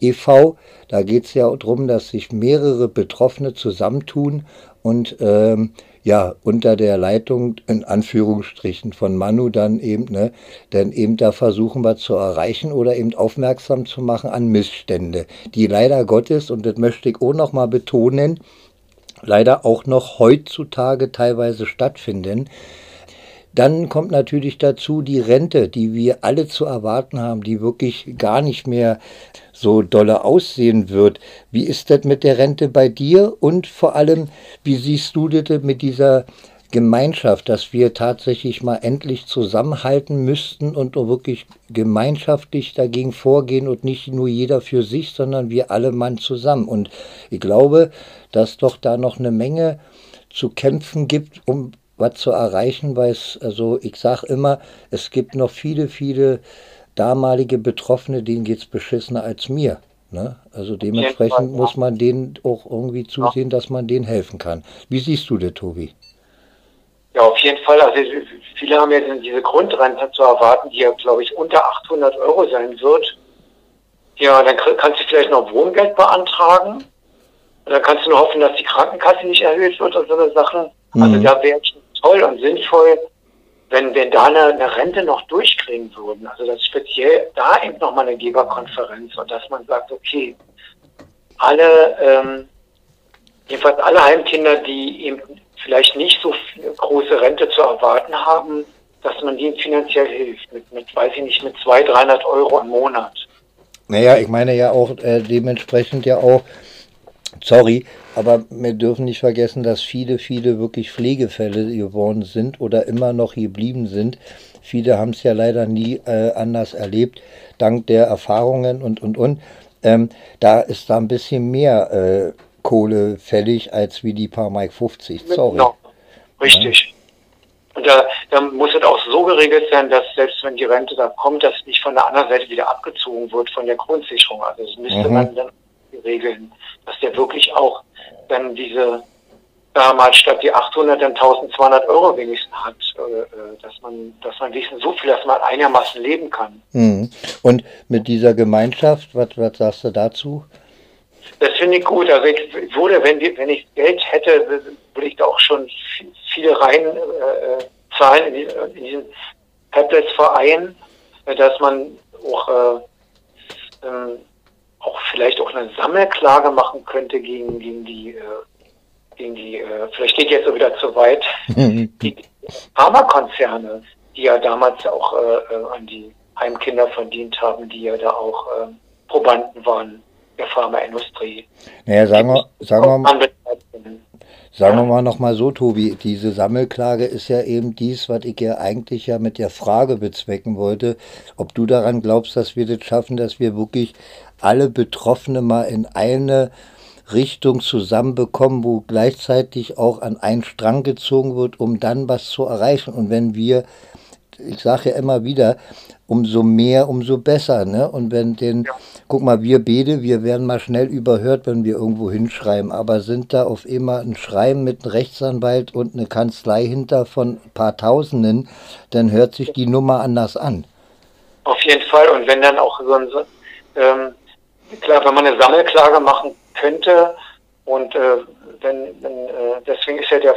e.V., da geht es ja darum, dass sich mehrere Betroffene zusammentun und ähm, ja, unter der Leitung in Anführungsstrichen von Manu dann eben, ne, denn eben da versuchen wir zu erreichen oder eben aufmerksam zu machen an Missstände, die leider Gottes, und das möchte ich auch nochmal betonen, leider auch noch heutzutage teilweise stattfinden. Dann kommt natürlich dazu die Rente, die wir alle zu erwarten haben, die wirklich gar nicht mehr so dolle aussehen wird. Wie ist das mit der Rente bei dir und vor allem, wie siehst du das mit dieser Gemeinschaft, dass wir tatsächlich mal endlich zusammenhalten müssten und wirklich gemeinschaftlich dagegen vorgehen und nicht nur jeder für sich, sondern wir alle Mann zusammen. Und ich glaube, dass doch da noch eine Menge zu kämpfen gibt, um was zu erreichen, weil es, also ich sage immer, es gibt noch viele, viele damalige Betroffene, denen geht es beschissener als mir. Ne? Also dementsprechend muss man denen auch irgendwie zusehen, dass man denen helfen kann. Wie siehst du das, Tobi?
Ja, auf jeden Fall. Also viele haben ja diese Grundrente zu erwarten, die ja, glaube ich, unter 800 Euro sein wird. Ja, dann kannst du vielleicht noch Wohngeld beantragen. Und dann kannst du nur hoffen, dass die Krankenkasse nicht erhöht wird und so eine Sachen. Mhm. Also da wäre es toll und sinnvoll, wenn, wenn da eine, eine Rente noch durchklingen würden. Also dass speziell da eben nochmal eine Geberkonferenz und dass man sagt, okay, alle, ähm, jedenfalls alle Heimkinder, die eben vielleicht nicht so große Rente zu erwarten haben, dass man denen finanziell hilft, mit, mit weiß ich nicht, mit 200, 300 Euro im Monat.
Naja, ich meine ja auch äh, dementsprechend ja auch, sorry, aber wir dürfen nicht vergessen, dass viele, viele wirklich Pflegefälle geworden sind oder immer noch geblieben sind. Viele haben es ja leider nie äh, anders erlebt, dank der Erfahrungen und, und, und. Ähm, da ist da ein bisschen mehr äh, Kohle fällig als wie die paar Mike 50. Sorry. Genau.
Richtig. Ja. Und da, da muss es auch so geregelt sein, dass selbst wenn die Rente da kommt, dass nicht von der anderen Seite wieder abgezogen wird von der Grundsicherung. Also das müsste mhm. man dann regeln, dass der wirklich auch dann diese damals statt die 800 dann 1200 Euro wenigstens hat, äh, äh, dass man, dass man wenigstens so viel, dass man einigermaßen leben kann.
Mhm. Und mit dieser Gemeinschaft, was, was sagst du dazu?
Das finde ich gut. Also ich würde, wenn, wenn ich Geld hätte, würde ich da auch schon viele rein äh, zahlen in, diesen, in diesen Tablets-Verein, äh, dass man auch, äh, ähm, auch vielleicht auch eine Sammelklage machen könnte gegen, gegen die, äh, gegen die äh, vielleicht geht jetzt so wieder zu weit, *laughs* die Pharmakonzerne, die ja damals auch äh, äh, an die Heimkinder verdient haben, die ja da auch äh, Probanden waren der Pharmaindustrie.
Naja, sagen wir, sagen wir mal. Sagen wir mal nochmal so, Tobi, diese Sammelklage ist ja eben dies, was ich ja eigentlich ja mit der Frage bezwecken wollte, ob du daran glaubst, dass wir das schaffen, dass wir wirklich alle Betroffene mal in eine Richtung zusammenbekommen, wo gleichzeitig auch an einen Strang gezogen wird, um dann was zu erreichen. Und wenn wir, ich sage ja immer wieder, umso mehr, umso besser. Ne? Und wenn den, ja. guck mal, wir Bede, wir werden mal schnell überhört, wenn wir irgendwo hinschreiben, aber sind da auf immer ein Schreiben mit einem Rechtsanwalt und eine Kanzlei hinter von ein paar Tausenden, dann hört sich die Nummer anders an.
Auf jeden Fall. Und wenn dann auch so ein, ähm, klar, wenn man eine Sammelklage machen könnte und äh, wenn, wenn äh, deswegen ist ja der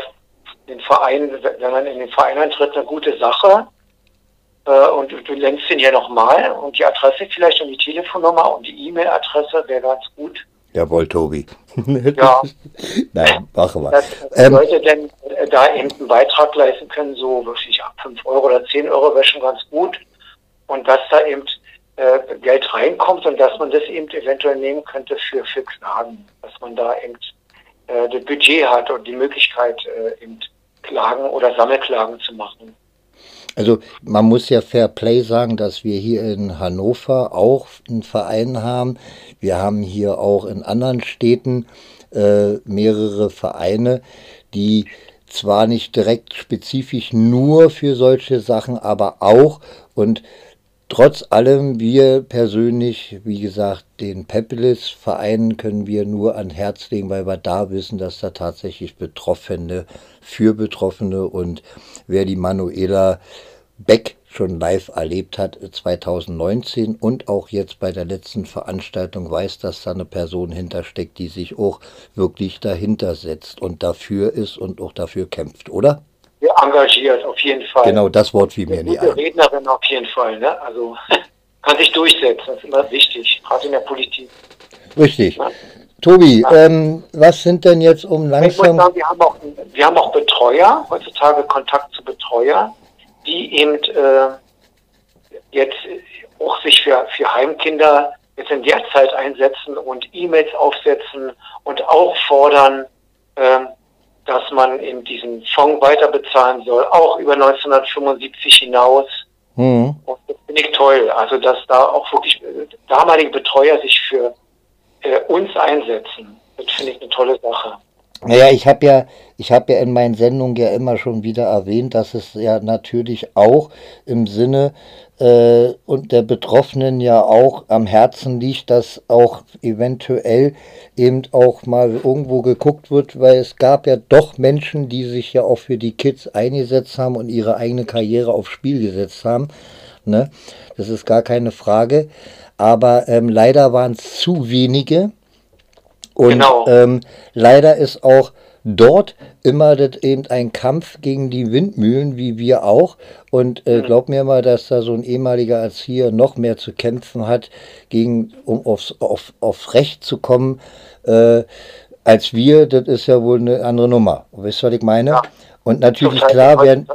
den Verein, wenn man in den Verein eintritt, eine gute Sache. Äh, und du, lenkst ihn ja nochmal und die Adresse vielleicht und die Telefonnummer und die E-Mail-Adresse wäre ganz gut.
Jawohl, Tobi. *laughs*
ja.
Nein, machen wir.
Dass ähm, Leute denn äh, da eben einen Beitrag leisten können, so wirklich ab 5 Euro oder 10 Euro wäre schon ganz gut. Und dass da eben äh, Geld reinkommt und dass man das eben eventuell nehmen könnte für, für Klagen. Dass man da eben äh, das Budget hat und die Möglichkeit, äh, eben Klagen oder Sammelklagen zu machen.
Also man muss ja Fair Play sagen, dass wir hier in Hannover auch einen Verein haben. Wir haben hier auch in anderen Städten äh, mehrere Vereine, die zwar nicht direkt spezifisch nur für solche Sachen, aber auch und Trotz allem, wir persönlich, wie gesagt, den Pepelis-Verein können wir nur an Herz legen, weil wir da wissen, dass da tatsächlich Betroffene für Betroffene und wer die Manuela Beck schon live erlebt hat 2019 und auch jetzt bei der letzten Veranstaltung weiß, dass da eine Person hintersteckt, die sich auch wirklich dahinter setzt und dafür ist und auch dafür kämpft, oder?
Engagiert, auf jeden Fall.
Genau, das Wort fiel mir nicht
ein. Rednerin auf jeden Fall, ne? Also *laughs* kann sich durchsetzen, das ist immer wichtig, gerade in der Politik.
Richtig. Ja? Tobi, ja. ähm, was sind denn jetzt um langsam... Ich muss
sagen, wir haben auch, wir haben auch Betreuer, heutzutage Kontakt zu Betreuer, die eben äh, jetzt auch sich für, für Heimkinder jetzt in der Zeit einsetzen und E-Mails aufsetzen und auch fordern, ähm, dass man in diesen Fonds weiter bezahlen soll, auch über 1975 hinaus. Mhm. Und das finde ich toll. Also, dass da auch wirklich äh, damalige Betreuer sich für äh, uns einsetzen. Das finde ich eine tolle Sache.
Naja, ich habe ja, ich habe ja in meinen Sendungen ja immer schon wieder erwähnt, dass es ja natürlich auch im Sinne äh, und der Betroffenen ja auch am Herzen liegt, dass auch eventuell eben auch mal irgendwo geguckt wird, weil es gab ja doch Menschen, die sich ja auch für die Kids eingesetzt haben und ihre eigene Karriere aufs Spiel gesetzt haben. Ne? Das ist gar keine Frage. Aber ähm, leider waren es zu wenige. Und genau. ähm, leider ist auch dort immer das eben ein Kampf gegen die Windmühlen, wie wir auch. Und äh, mhm. glaub mir mal, dass da so ein ehemaliger Erzieher noch mehr zu kämpfen hat, gegen, um aufs, auf, aufs Recht zu kommen, äh, als wir. Das ist ja wohl eine andere Nummer. Weißt du, was ich meine? Ja. Und natürlich klar werden,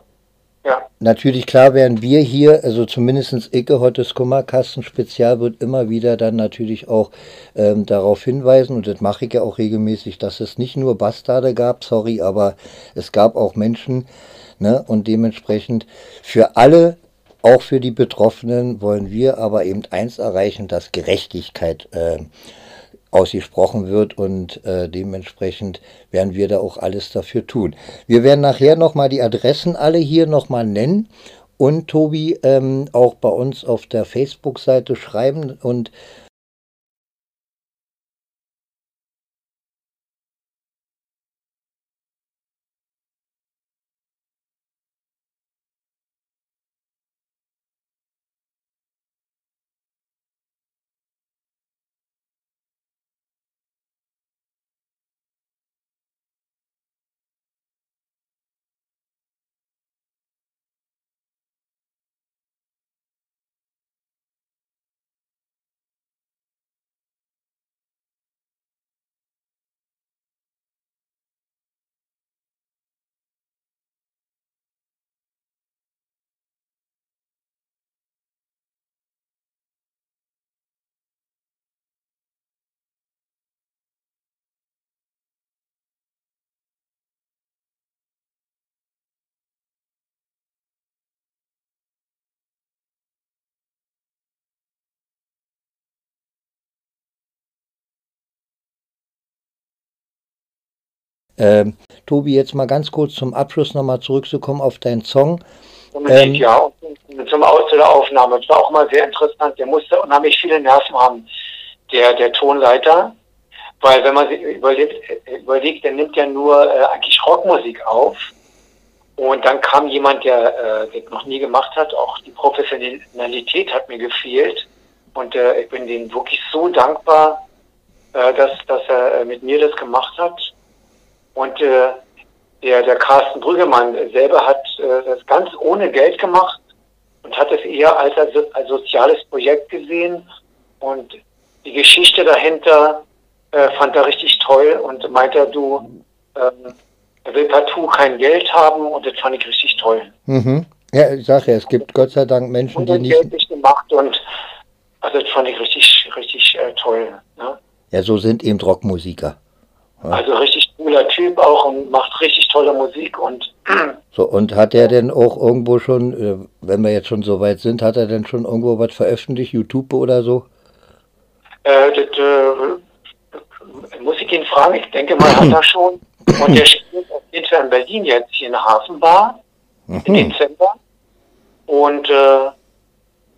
ja. Natürlich, klar werden wir hier, also zumindest Icke Hottes Kummerkasten Spezial wird immer wieder dann natürlich auch ähm, darauf hinweisen, und das mache ich ja auch regelmäßig, dass es nicht nur Bastarde gab, sorry, aber es gab auch Menschen, ne, und dementsprechend für alle, auch für die Betroffenen, wollen wir aber eben eins erreichen, dass Gerechtigkeit äh, ausgesprochen wird und äh, dementsprechend werden wir da auch alles dafür tun. Wir werden nachher nochmal die Adressen alle hier nochmal nennen und Tobi ähm, auch bei uns auf der Facebook-Seite schreiben und Ähm, Tobi, jetzt mal ganz kurz zum Abschluss nochmal zurückzukommen auf deinen Song.
Ähm, ja, zum Aus der Aufnahme. Das war auch mal sehr interessant. Der musste unheimlich viele Nerven haben, der, der Tonleiter. Weil wenn man sich überlegt, überlegt der nimmt ja nur äh, eigentlich Rockmusik auf. Und dann kam jemand, der äh, das noch nie gemacht hat. Auch die Professionalität hat mir gefehlt. Und äh, ich bin denen wirklich so dankbar, äh, dass, dass er äh, mit mir das gemacht hat. Und äh, der, der Carsten Brüggemann selber hat äh, das ganz ohne Geld gemacht und hat es eher als, als, soziales Projekt gesehen. Und die Geschichte dahinter äh, fand er richtig toll und meinte, du, ähm, er will partout kein Geld haben und das fand ich richtig toll.
Mhm. Ja, ich sage ja, es gibt Gott sei Dank Menschen, die nicht...
Geld nicht gemacht und also das fand ich richtig, richtig äh, toll. Ne?
Ja, so sind eben Rockmusiker.
Also richtig cooler Typ auch und macht richtig tolle Musik und. *clears throat*
So, und hat er denn auch irgendwo schon, äh, wenn wir jetzt schon so weit sind, hat er denn schon irgendwo was veröffentlicht, YouTube oder so?
Äh, das äh, muss ich ihn fragen, ich denke mal, hat er schon. Und der spielt auf jeden Fall in Berlin jetzt hier in der Hafenbar mhm. im Dezember. Und äh,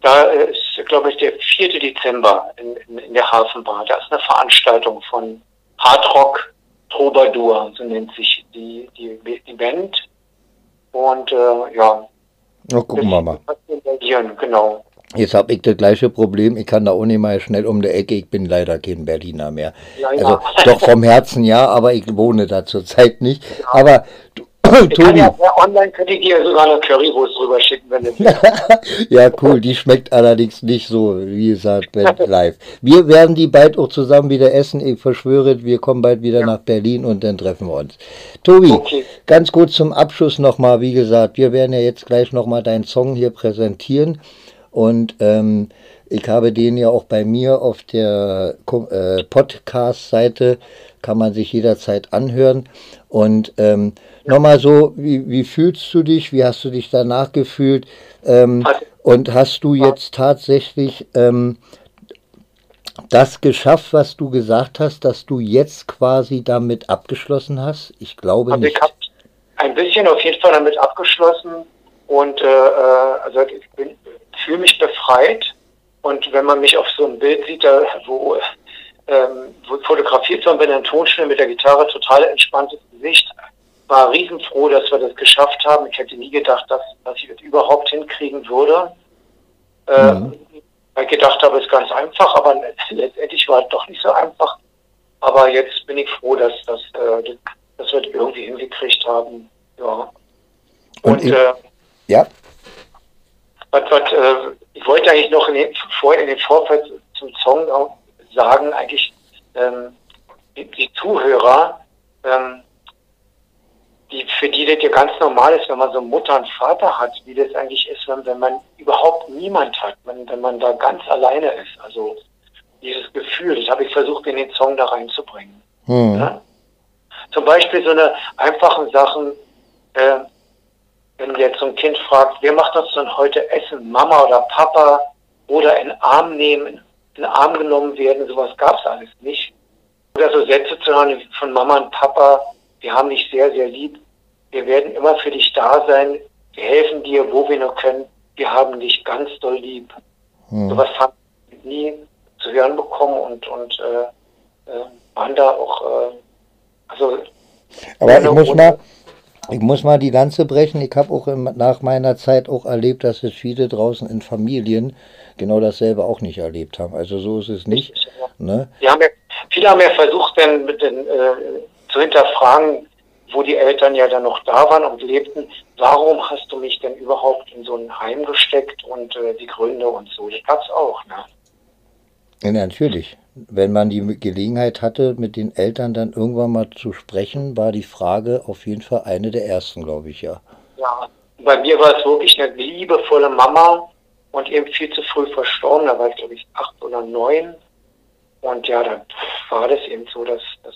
da ist, glaube ich, der 4. Dezember in, in, in der Hafenbar. Da ist eine Veranstaltung von Hardrock Troubadour, so nennt sich die, die, die Band. Und äh, ja.
Na, gucken wir mal.
Genau.
Jetzt habe ich das gleiche Problem. Ich kann da auch nicht mal schnell um die Ecke. Ich bin leider kein Berliner mehr. Ja, ja. Also doch vom Herzen ja, aber ich wohne da zurzeit nicht. Ja. Aber du,
Tobi. Ja, online könnte ich dir sogar eine Currywurst drüber schicken, wenn du *laughs*
Ja, cool. Die schmeckt allerdings nicht so, wie gesagt, *laughs* live. Wir werden die bald auch zusammen wieder essen. Ich verschwöre, wir kommen bald wieder ja. nach Berlin und dann treffen wir uns. Tobi, okay. ganz kurz zum Abschluss nochmal. Wie gesagt, wir werden ja jetzt gleich nochmal deinen Song hier präsentieren. Und ähm, ich habe den ja auch bei mir auf der äh, Podcast-Seite, kann man sich jederzeit anhören. Und ähm, nochmal so, wie, wie fühlst du dich? Wie hast du dich danach gefühlt? Ähm, und hast du jetzt tatsächlich ähm, das geschafft, was du gesagt hast, dass du jetzt quasi damit abgeschlossen hast? Ich glaube also nicht. Ich habe
ein bisschen auf jeden Fall damit abgeschlossen und äh, äh also ich fühle mich befreit. Und wenn man mich auf so einem Bild sieht, da, wo, ähm, fotografiert wird mit einem Tonschnell mit der Gitarre, total entspanntes Gesicht, war riesenfroh, dass wir das geschafft haben. Ich hätte nie gedacht, dass, dass ich das überhaupt hinkriegen würde. Äh, mhm. Weil ich gedacht habe, es ist ganz einfach, aber letztendlich war es doch nicht so einfach. Aber jetzt bin ich froh, dass, dass, äh, dass wir das irgendwie hingekriegt haben. Ja.
Und, Und ich, äh, ja.
Was, was, äh, ich wollte eigentlich noch in den, vor, in den Vorfeld zum Song sagen, eigentlich ähm, die, die Zuhörer, ähm, die, für die das ja ganz normal ist, wenn man so Mutter und Vater hat, wie das eigentlich ist, wenn, wenn man überhaupt niemand hat, wenn, wenn man da ganz alleine ist. Also dieses Gefühl, das habe ich versucht, in den Song da reinzubringen. Hm. Ja? Zum Beispiel so eine einfachen Sachen, äh, wenn jetzt so ein Kind fragt, wer macht uns denn heute Essen, Mama oder Papa, oder in Arm nehmen, in den Arm genommen werden, sowas gab es alles nicht. Oder so Sätze zu hören von Mama und Papa, wir haben dich sehr, sehr lieb. Wir werden immer für dich da sein. Wir helfen dir, wo wir nur können. Wir haben dich ganz doll lieb. Hm. Sowas haben wir nie zu hören bekommen und, und äh, äh, waren da auch, äh, also.
Aber ich muss mal, ich muss mal die Lanze brechen. Ich habe auch im, nach meiner Zeit auch erlebt, dass es viele draußen in Familien genau dasselbe auch nicht erlebt haben. Also so ist es nicht.
Ne? Ja, viele haben ja versucht, dann mit den, äh, zu hinterfragen, wo die Eltern ja dann noch da waren und lebten, warum hast du mich denn überhaupt in so ein Heim gesteckt und äh, die Gründe und so. Das es auch, ne?
Ja, natürlich. Wenn man die Gelegenheit hatte, mit den Eltern dann irgendwann mal zu sprechen, war die Frage auf jeden Fall eine der ersten, glaube ich, ja.
Ja, bei mir war es wirklich eine liebevolle Mama und eben viel zu früh verstorben. Da war ich, glaube ich, acht oder neun. Und ja, dann war das eben so, dass, dass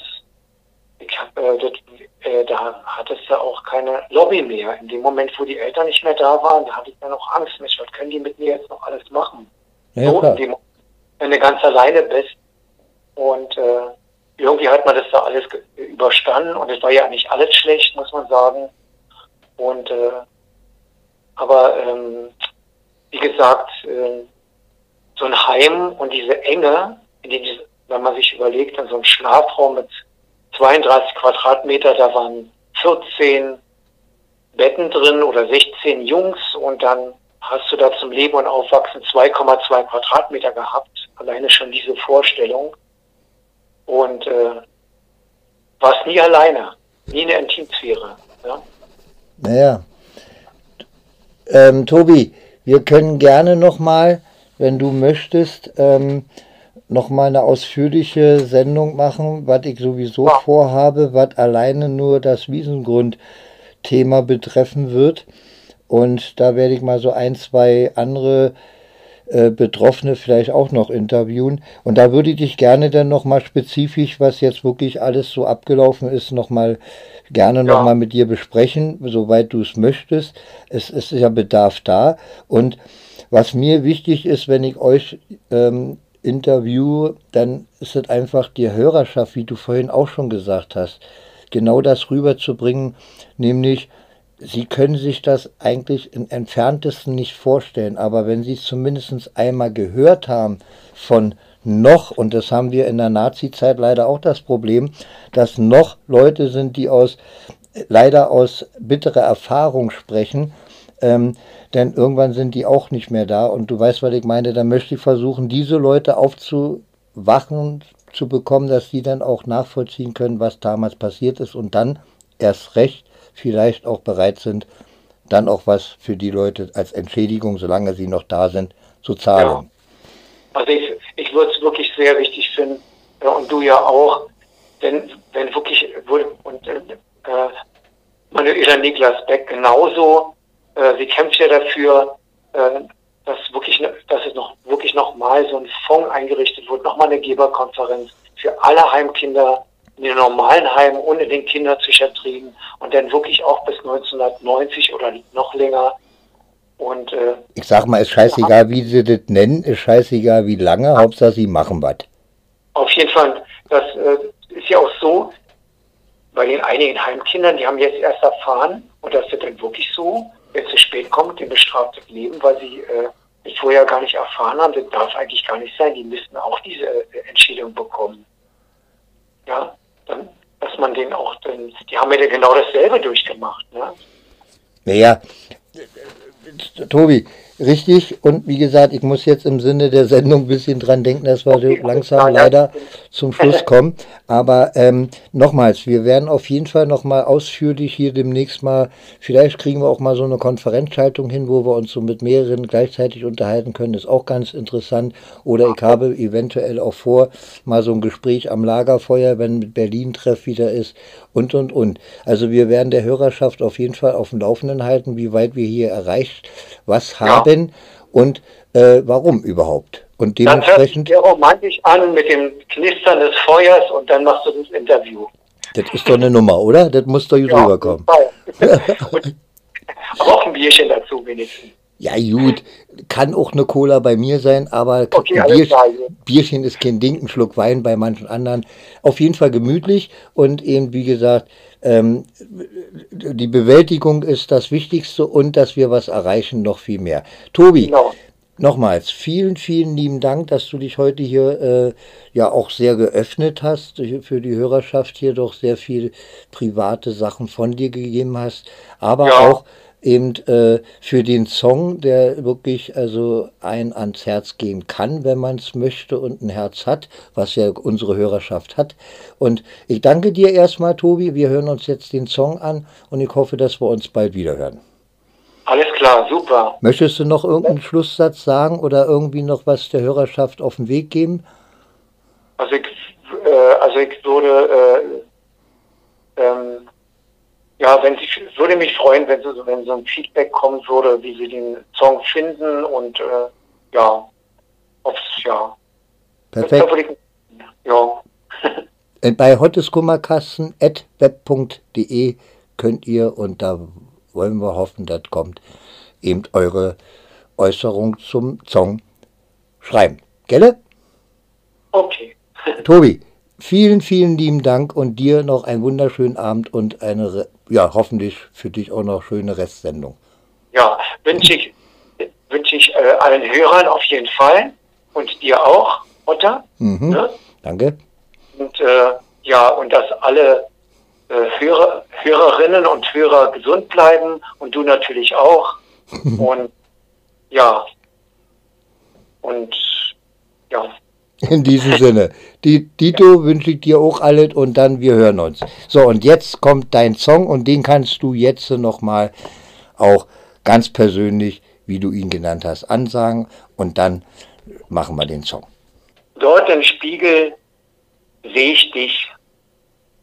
ich hab, äh, das, äh, da hattest du auch keine Lobby mehr. In dem Moment, wo die Eltern nicht mehr da waren, da hatte ich dann noch Angst. Mensch, was können die mit mir jetzt noch alles machen? Ja, so, dem, wenn du ganz alleine bist. Und äh, irgendwie hat man das da alles überstanden und es war ja nicht alles schlecht, muss man sagen. Und äh, aber ähm, wie gesagt, äh, so ein Heim und diese Enge, in die, wenn man sich überlegt, in so einem Schlafraum mit 32 Quadratmeter, da waren 14 Betten drin oder 16 Jungs und dann hast du da zum Leben und Aufwachsen 2,2 Quadratmeter gehabt. Alleine schon diese Vorstellung. Und äh, warst nie alleine, nie eine Intimsphäre. Ja?
Naja. Ähm, Tobi, wir können gerne nochmal, wenn du möchtest, ähm, nochmal eine ausführliche Sendung machen, was ich sowieso ja. vorhabe, was alleine nur das Wiesengrund-Thema betreffen wird. Und da werde ich mal so ein, zwei andere äh, Betroffene vielleicht auch noch interviewen. Und da würde ich dich gerne dann nochmal spezifisch, was jetzt wirklich alles so abgelaufen ist, nochmal gerne ja. nochmal mit dir besprechen, soweit du es möchtest. Es, es ist ja Bedarf da. Und was mir wichtig ist, wenn ich euch ähm, interviewe, dann ist es einfach die Hörerschaft, wie du vorhin auch schon gesagt hast, genau das rüberzubringen, nämlich Sie können sich das eigentlich im entferntesten nicht vorstellen, aber wenn Sie es zumindest einmal gehört haben von noch, und das haben wir in der Nazi-Zeit leider auch das Problem, dass noch Leute sind, die aus leider aus bitterer Erfahrung sprechen, ähm, denn irgendwann sind die auch nicht mehr da. Und du weißt, was ich meine, dann möchte ich versuchen, diese Leute aufzuwachen, zu bekommen, dass sie dann auch nachvollziehen können, was damals passiert ist und dann erst recht vielleicht auch bereit sind, dann auch was für die Leute als Entschädigung, solange sie noch da sind, zu zahlen. Ja.
Also ich, ich würde es wirklich sehr wichtig finden, ja, und du ja auch, wenn, wenn wirklich, und äh, Manuela Niklas Beck genauso, äh, sie kämpft ja dafür, äh, dass wirklich, dass es noch wirklich nochmal so ein Fonds eingerichtet wird, nochmal eine Geberkonferenz für alle Heimkinder in den normalen Heimen in den Kinderpsychiatrien und dann wirklich auch bis 1990 oder noch länger. Und, äh,
ich sag mal, ist scheißegal, wie sie das nennen, ist scheißegal, wie lange. Hauptsache sie machen was.
Auf jeden Fall, das äh, ist ja auch so, bei den einigen Heimkindern, die haben jetzt erst erfahren, und das wird dann wirklich so, wenn es zu spät kommt, den bestraftes Leben, weil sie äh, es vorher gar nicht erfahren haben, das darf eigentlich gar nicht sein, die müssten auch diese äh, Entschädigung bekommen. Ja, dann, dass man den auch, denn, die haben ja genau dasselbe durchgemacht. Ne?
Naja, Tobi, richtig. Und wie gesagt, ich muss jetzt im Sinne der Sendung ein bisschen dran denken, dass wir okay, langsam leider zum Schluss *laughs* kommen. Aber ähm, nochmals, wir werden auf jeden Fall nochmal ausführlich hier demnächst mal, vielleicht kriegen wir auch mal so eine Konferenzschaltung hin, wo wir uns so mit mehreren gleichzeitig unterhalten können. ist auch ganz interessant. Oder ich habe eventuell auch vor, mal so ein Gespräch am Lagerfeuer, wenn mit Berlin-Treff wieder ist und, und, und. Also wir werden der Hörerschaft auf jeden Fall auf dem Laufenden halten, wie weit wir hier erreicht was haben und äh, warum überhaupt. Und dementsprechend.
Das hört romantisch an mit dem Knistern des Feuers und dann machst du das Interview.
Das ist doch eine Nummer, oder? Das muss doch hier ja, rüberkommen.
auch ein Bierchen dazu wenigstens.
Ja, gut, kann auch eine Cola bei mir sein, aber
okay,
ein Bier, Bierchen ist kein Ding, ein Schluck Wein bei manchen anderen. Auf jeden Fall gemütlich und eben, wie gesagt, ähm, die Bewältigung ist das Wichtigste und dass wir was erreichen, noch viel mehr. Tobi, genau. nochmals vielen, vielen lieben Dank, dass du dich heute hier äh, ja auch sehr geöffnet hast, für die Hörerschaft hier doch sehr viel private Sachen von dir gegeben hast, aber ja. auch eben äh, für den Song, der wirklich also ein ans Herz gehen kann, wenn man es möchte und ein Herz hat, was ja unsere Hörerschaft hat. Und ich danke dir erstmal, Tobi. Wir hören uns jetzt den Song an und ich hoffe, dass wir uns bald wieder hören.
Alles klar, super.
Möchtest du noch irgendeinen Schlusssatz sagen oder irgendwie noch was der Hörerschaft auf den Weg geben?
Also ich, äh, also ich würde äh, ähm, ja, wenn Sie, würde mich freuen, wenn, so, wenn so ein Feedback kommen würde, wie Sie den Song finden und äh, ja, ob's, ja.
Perfekt. Ja. Bei hotteskummerkasten.web.de könnt ihr, und da wollen wir hoffen, das kommt, eben eure Äußerung zum Song schreiben. Gelle?
Okay.
Tobi, vielen, vielen lieben Dank und dir noch einen wunderschönen Abend und eine, ja, hoffentlich für dich auch noch schöne Restsendung.
Ja, wünsche ich, wünsche ich äh, allen Hörern auf jeden Fall und dir auch, Otter.
Mhm. Ne? Danke.
Und äh, ja, und dass alle äh, Hörer, Hörerinnen und Hörer gesund bleiben und du natürlich auch. *laughs* und ja, und ja.
In diesem Sinne. Die, Dito wünsche ich dir auch alles und dann wir hören uns. So, und jetzt kommt dein Song und den kannst du jetzt nochmal auch ganz persönlich, wie du ihn genannt hast, ansagen und dann machen wir den Song.
Dort im Spiegel sehe ich dich